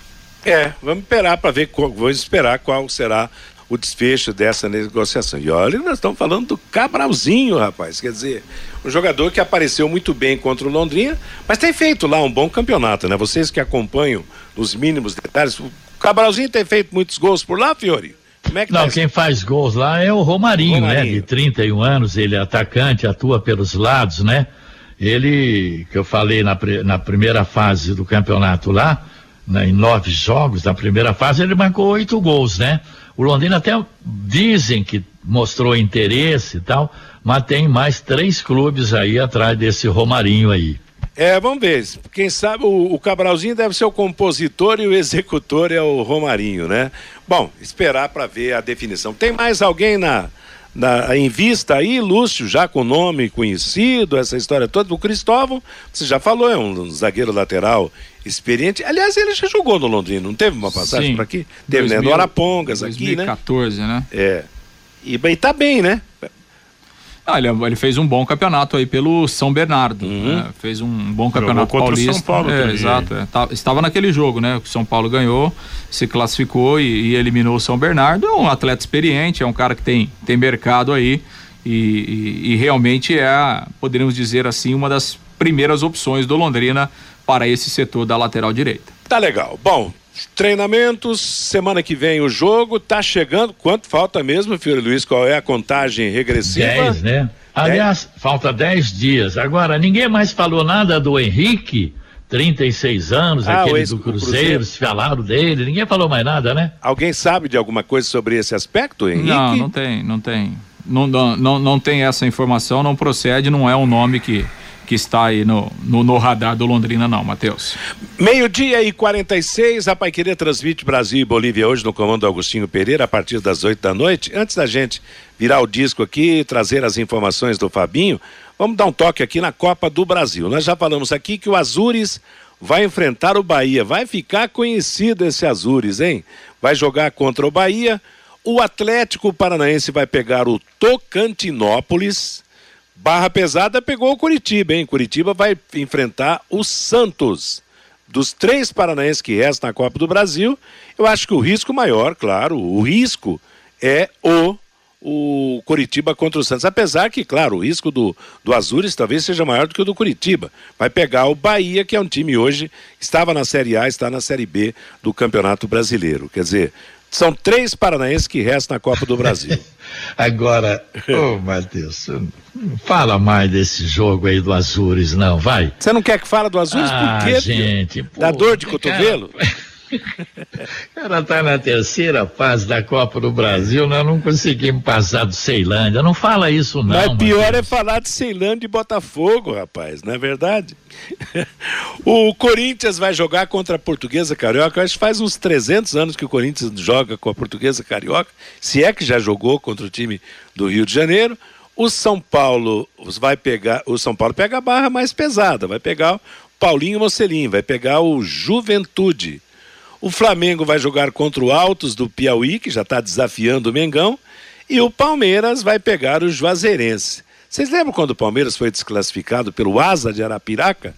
É, vamos esperar para ver, vamos esperar qual será o desfecho dessa negociação. E olha, nós estamos falando do Cabralzinho, rapaz. Quer dizer, um jogador que apareceu muito bem contra o Londrina, mas tem feito lá um bom campeonato, né? Vocês que acompanham os mínimos detalhes, Cabralzinho tem feito muitos gols por lá, Fiore? Como é que Não, tá quem faz gols lá é o Romarinho, Romarinho, né? De 31 anos, ele é atacante, atua pelos lados, né? Ele, que eu falei na, na primeira fase do campeonato lá, né, em nove jogos da primeira fase, ele marcou oito gols, né? O Londrina até dizem que mostrou interesse e tal, mas tem mais três clubes aí atrás desse Romarinho aí. É, vamos ver. Quem sabe o, o, Cabralzinho deve ser o compositor e o executor é o Romarinho, né? Bom, esperar para ver a definição. Tem mais alguém na, na, em vista aí, Lúcio, já com nome conhecido, essa história toda. O Cristóvão, você já falou, é um, zagueiro lateral experiente. Aliás, ele já jogou no Londrina, não teve uma passagem por aqui? Teve, 2000, né? No Arapongas 2014, aqui, né? 2014, né? É. E bem, tá bem, né? Ah, ele, ele, fez um bom campeonato aí pelo São Bernardo. Uhum. Né? Fez um bom campeonato Jogou paulista. São Paulo é, exato. É. Tá, estava naquele jogo, né? O São Paulo ganhou, se classificou e, e, eliminou o São Bernardo. É um atleta experiente, é um cara que tem, tem mercado aí. E, e, e realmente é, poderíamos dizer assim, uma das primeiras opções do Londrina para esse setor da lateral direita. Tá legal. Bom, Treinamentos, semana que vem o jogo, tá chegando. Quanto falta mesmo, Filho Luiz? Qual é a contagem regressiva? Dez, né? Aliás, dez? falta dez dias. Agora, ninguém mais falou nada do Henrique, 36 anos, ah, aquele do Cruzeiro, Cruzeiro, se falaram dele, ninguém falou mais nada, né? Alguém sabe de alguma coisa sobre esse aspecto, Henrique? Não, não tem, não tem. Não, não, não, não tem essa informação, não procede, não é um nome que que está aí no, no, no radar do Londrina, não, Matheus. Meio-dia e 46, a Pai Querer transmite Brasil e Bolívia hoje no comando Agostinho Pereira, a partir das 8 da noite. Antes da gente virar o disco aqui, trazer as informações do Fabinho, vamos dar um toque aqui na Copa do Brasil. Nós já falamos aqui que o Azures vai enfrentar o Bahia. Vai ficar conhecido esse Azures, hein? Vai jogar contra o Bahia. O Atlético Paranaense vai pegar o Tocantinópolis. Barra Pesada pegou o Curitiba, hein? Curitiba vai enfrentar o Santos. Dos três paranaenses que restam na Copa do Brasil, eu acho que o risco maior, claro, o risco é o o Curitiba contra o Santos. Apesar que, claro, o risco do, do Azures talvez seja maior do que o do Curitiba. Vai pegar o Bahia, que é um time hoje, estava na Série A, está na Série B do Campeonato Brasileiro. Quer dizer, são três paranaenses que restam na Copa do Brasil. Agora, ô oh, Matheus, fala mais desse jogo aí do Azures, não, vai. Você não quer que fale do Azures? Ah, Por quê? gente. Dá dor de cotovelo? Cara... O cara tá na terceira fase da Copa do Brasil, nós não conseguimos passar do Ceilândia. Não fala isso, não. Mas pior é falar de Ceilândia e Botafogo, rapaz, não é verdade? o Corinthians vai jogar contra a Portuguesa Carioca. Acho que faz uns 300 anos que o Corinthians joga com a Portuguesa Carioca, se é que já jogou contra o time do Rio de Janeiro. O São Paulo vai pegar, o São Paulo pega a barra mais pesada, vai pegar o Paulinho Mocelin, vai pegar o Juventude. O Flamengo vai jogar contra o Altos do Piauí, que já está desafiando o Mengão. E o Palmeiras vai pegar o Juazeirense. Vocês lembram quando o Palmeiras foi desclassificado pelo Asa de Arapiraca?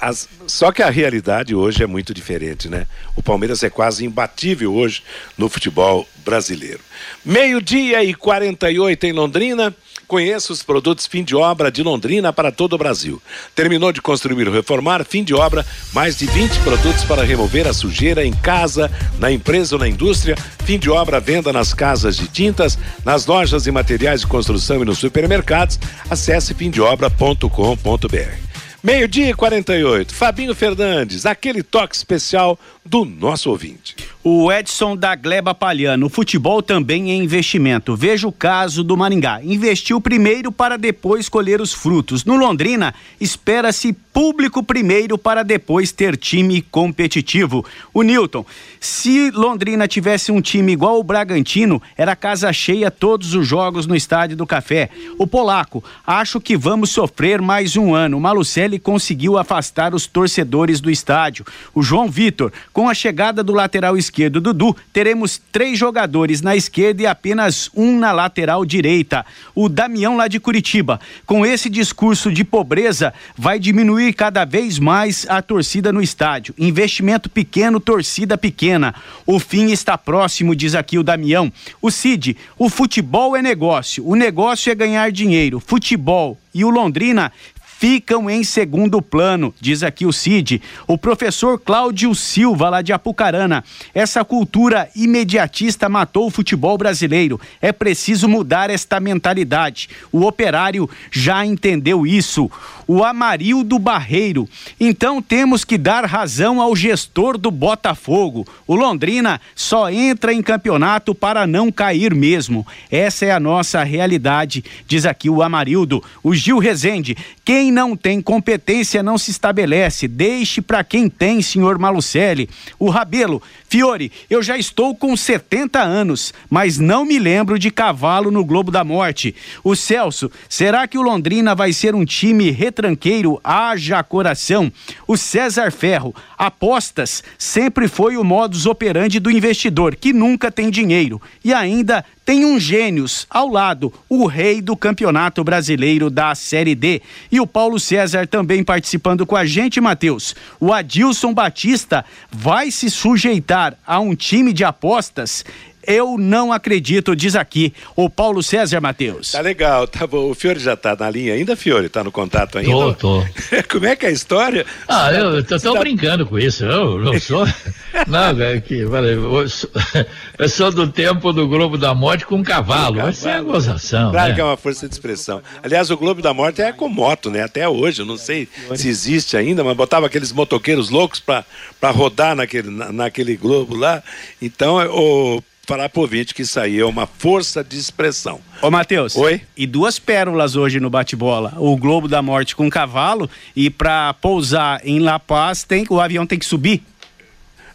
As... Só que a realidade hoje é muito diferente, né? O Palmeiras é quase imbatível hoje no futebol brasileiro. Meio-dia e 48 em Londrina. Conheça os produtos fim de obra de Londrina para todo o Brasil. Terminou de construir ou reformar, fim de obra, mais de 20 produtos para remover a sujeira em casa, na empresa ou na indústria. Fim de obra, venda nas casas de tintas, nas lojas e materiais de construção e nos supermercados. Acesse fimdeobra.com.br. Meio-dia e 48. Fabinho Fernandes, aquele toque especial do nosso ouvinte. O Edson da Gleba Palhano, o futebol também é investimento. Veja o caso do Maringá. Investiu primeiro para depois colher os frutos. No Londrina, espera-se público primeiro para depois ter time competitivo. O Newton, se Londrina tivesse um time igual o Bragantino, era casa cheia todos os jogos no Estádio do Café. O Polaco, acho que vamos sofrer mais um ano. Malucelli conseguiu afastar os torcedores do estádio. O João Vitor, com a chegada do lateral esquerdo Dudu, teremos três jogadores na esquerda e apenas um na lateral direita. O Damião lá de Curitiba, com esse discurso de pobreza, vai diminuir cada vez mais a torcida no estádio. Investimento pequeno, torcida pequena. O fim está próximo, diz aqui o Damião. O Cid, o futebol é negócio. O negócio é ganhar dinheiro. Futebol e o Londrina ficam em segundo plano, diz aqui o Cid. O professor Cláudio Silva, lá de Apucarana. Essa cultura imediatista matou o futebol brasileiro. É preciso mudar esta mentalidade. O operário já entendeu isso. O Amarildo Barreiro. Então temos que dar razão ao gestor do Botafogo. O Londrina só entra em campeonato para não cair mesmo. Essa é a nossa realidade, diz aqui o Amarildo. O Gil Rezende. Quem não tem competência não se estabelece. Deixe para quem tem, senhor Malucelli. O Rabelo Fiore, eu já estou com 70 anos, mas não me lembro de cavalo no Globo da Morte. O Celso, será que o Londrina vai ser um time retranqueiro? Haja coração. O César Ferro, apostas sempre foi o modus operandi do investidor, que nunca tem dinheiro. E ainda tem um gênios ao lado, o rei do Campeonato Brasileiro da Série D. E o Paulo César também participando com a gente, Matheus. O Adilson Batista vai se sujeitar a um time de apostas eu não acredito, diz aqui o Paulo César Matheus. Tá legal, tá bom. O Fiore já tá na linha ainda, Fiore? Tá no contato ainda? Tô, tô. Como é que é a história? Ah, Você eu tá, tô, tô tá... brincando com isso. Eu não sou. não, é que, eu sou, eu sou do tempo do Globo da Morte com cavalo. Vai ser a gozação. Claro né? que é uma força de expressão. Aliás, o Globo da Morte é com moto, né? Até hoje, eu não sei se existe ainda, mas botava aqueles motoqueiros loucos para rodar naquele, na, naquele Globo lá. Então, o falar pro ouvinte que isso aí é uma força de expressão. Ô, Matheus. Oi? E duas pérolas hoje no bate-bola. O Globo da Morte com cavalo e para pousar em La Paz, tem, o avião tem que subir?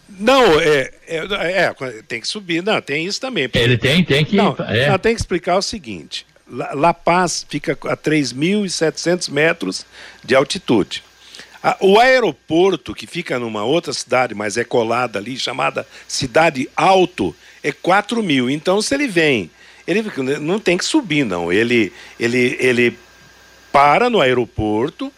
Não, é, é, é, tem que subir, não, tem isso também. Porque... Ele tem, tem que... Não, é. não, tem que explicar o seguinte, La, La Paz fica a 3.700 metros de altitude. O aeroporto, que fica numa outra cidade, mas é colada ali, chamada Cidade Alto, é 4 mil. Então, se ele vem, ele não tem que subir, não. Ele, ele, ele para no aeroporto,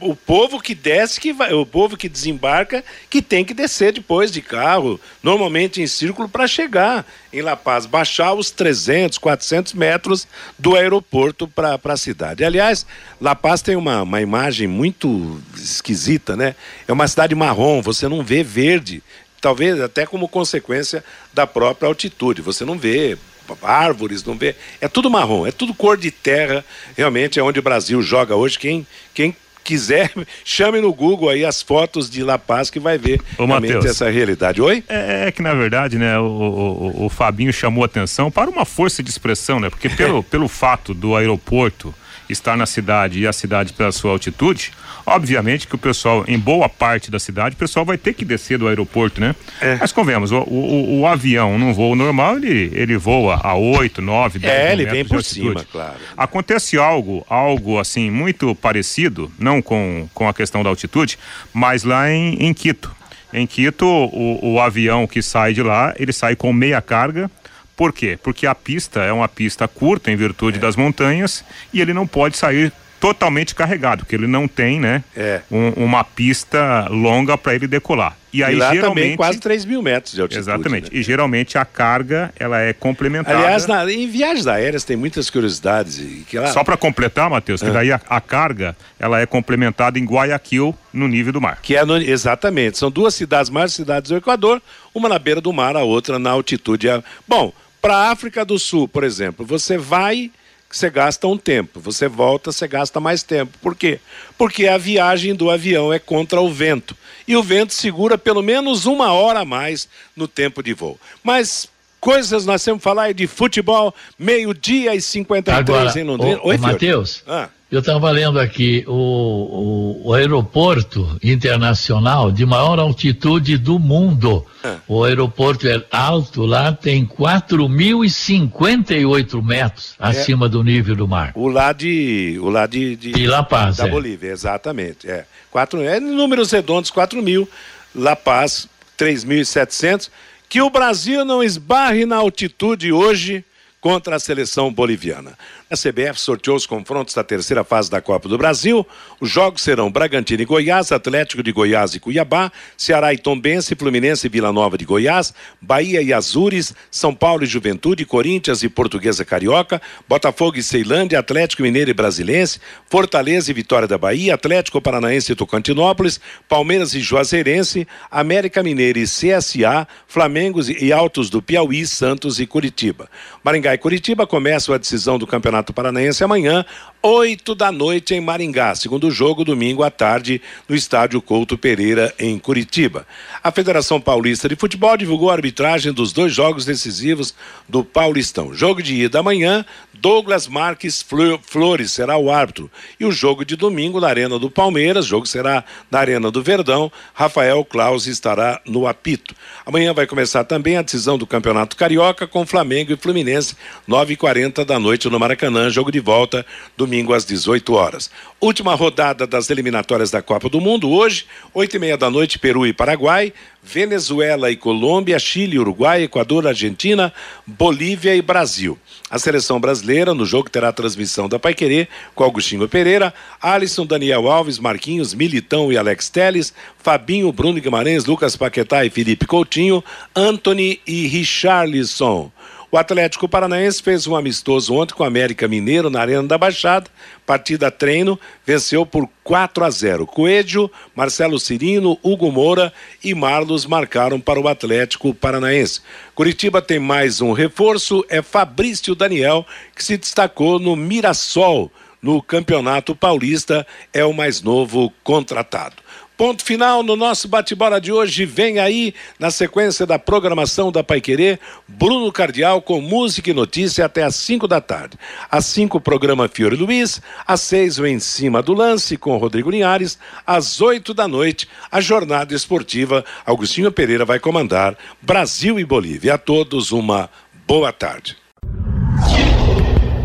o povo que desce, que vai, o povo que desembarca, que tem que descer depois de carro, normalmente em círculo, para chegar em La Paz, baixar os 300, 400 metros do aeroporto para a cidade. Aliás, La Paz tem uma, uma imagem muito esquisita, né? É uma cidade marrom, você não vê verde, talvez até como consequência da própria altitude. Você não vê árvores, não vê. É tudo marrom, é tudo cor de terra. Realmente é onde o Brasil joga hoje. Quem, quem quiser, chame no Google aí as fotos de La Paz que vai ver Ô, realmente Mateus, essa realidade. Oi? É, é, que na verdade, né, o, o, o, Fabinho chamou atenção para uma força de expressão, né? Porque pelo, pelo fato do aeroporto estar na cidade e a cidade pela sua altitude, obviamente que o pessoal, em boa parte da cidade, o pessoal vai ter que descer do aeroporto, né? É. Mas convenhamos, o, o, o, avião num voo normal, ele, ele voa a 8, 9, 10 É, ele vem por cima, claro. Acontece algo, algo assim, muito parecido, não com, com a questão da altitude, mas lá em, em Quito. Em Quito, o, o avião que sai de lá, ele sai com meia carga, por quê? Porque a pista é uma pista curta em virtude é. das montanhas e ele não pode sair totalmente carregado, porque ele não tem, né? É. Um, uma pista longa para ele decolar. E aí e lá geralmente também quase 3 mil metros de altitude. Exatamente. Né? E geralmente a carga ela é complementada. Aliás, na, em viagens aéreas tem muitas curiosidades. Que ela... Só para completar, Matheus, que ah. daí a, a, carga ela é complementada em Guayaquil no nível do mar. Que é no, exatamente. São duas cidades, mais cidades do Equador, uma na beira do mar, a outra na altitude. Bom, para a África do Sul, por exemplo, você vai, você gasta um tempo, você volta, você gasta mais tempo. Por quê? Porque a viagem do avião é contra o vento. E o vento segura pelo menos uma hora a mais no tempo de voo. Mas coisas nós temos que falar de futebol, meio-dia e 53 Agora, em Londrina. Oi, Matheus. Ah. Eu estava lendo aqui o, o, o, aeroporto internacional de maior altitude do mundo. É. O aeroporto é alto lá, tem 4.058 metros é. acima do nível do mar. O lá de. O lá de, de, de La Paz. Da é. Bolívia, exatamente. É. Quatro, é números redondos, 4 mil. La Paz, 3.700. Que o Brasil não esbarre na altitude hoje contra a seleção boliviana. A CBF sorteou os confrontos da terceira fase da Copa do Brasil. Os jogos serão Bragantino e Goiás, Atlético de Goiás e Cuiabá, Ceará e Tombense, Fluminense e Vila Nova de Goiás, Bahia e Azures, São Paulo e Juventude, Corinthians e Portuguesa Carioca, Botafogo e Ceilândia, Atlético Mineiro e Brasilense, Fortaleza e Vitória da Bahia, Atlético Paranaense e Tocantinópolis, Palmeiras e Juazeirense, América Mineira e CSA, Flamengo e Altos do Piauí, Santos e Curitiba. Maringá Maringá e Curitiba começam a decisão do Campeonato Paranaense amanhã, 8 da noite em Maringá. Segundo jogo, domingo à tarde, no estádio Couto Pereira, em Curitiba. A Federação Paulista de Futebol divulgou a arbitragem dos dois jogos decisivos do Paulistão. Jogo de ida amanhã, Douglas Marques Flores será o árbitro. E o jogo de domingo na Arena do Palmeiras, jogo será na Arena do Verdão, Rafael Claus estará no apito. Amanhã vai começar também a decisão do Campeonato Carioca com Flamengo e Fluminense, 9h40 da noite no Maracanã, jogo de volta domingo às 18 horas. Última rodada das eliminatórias da Copa do Mundo, hoje, 8 e meia da noite, Peru e Paraguai, Venezuela e Colômbia, Chile, Uruguai, Equador, Argentina, Bolívia e Brasil. A seleção brasileira, no jogo, terá transmissão da Paiquerê com Augustinho Pereira, Alisson, Daniel Alves, Marquinhos, Militão e Alex Teles, Fabinho, Bruno Guimarães, Lucas Paquetá e Felipe Coutinho, Anthony e Richarlison. O Atlético Paranaense fez um amistoso ontem com o América Mineiro na Arena da Baixada. Partida treino, venceu por 4 a 0. Coelho, Marcelo Cirino, Hugo Moura e Marlos marcaram para o Atlético Paranaense. Curitiba tem mais um reforço, é Fabrício Daniel, que se destacou no Mirassol no Campeonato Paulista, é o mais novo contratado. Ponto final no nosso bate-bola de hoje. Vem aí, na sequência da programação da Paiquerê, Bruno Cardial com música e notícia até às 5 da tarde. Às 5, o programa Fiore Luiz. Às 6, o Em Cima do Lance com Rodrigo Linhares. Às 8 da noite, a jornada esportiva. Augustinho Pereira vai comandar Brasil e Bolívia. A todos, uma boa tarde.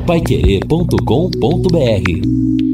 Paiquerê.com.br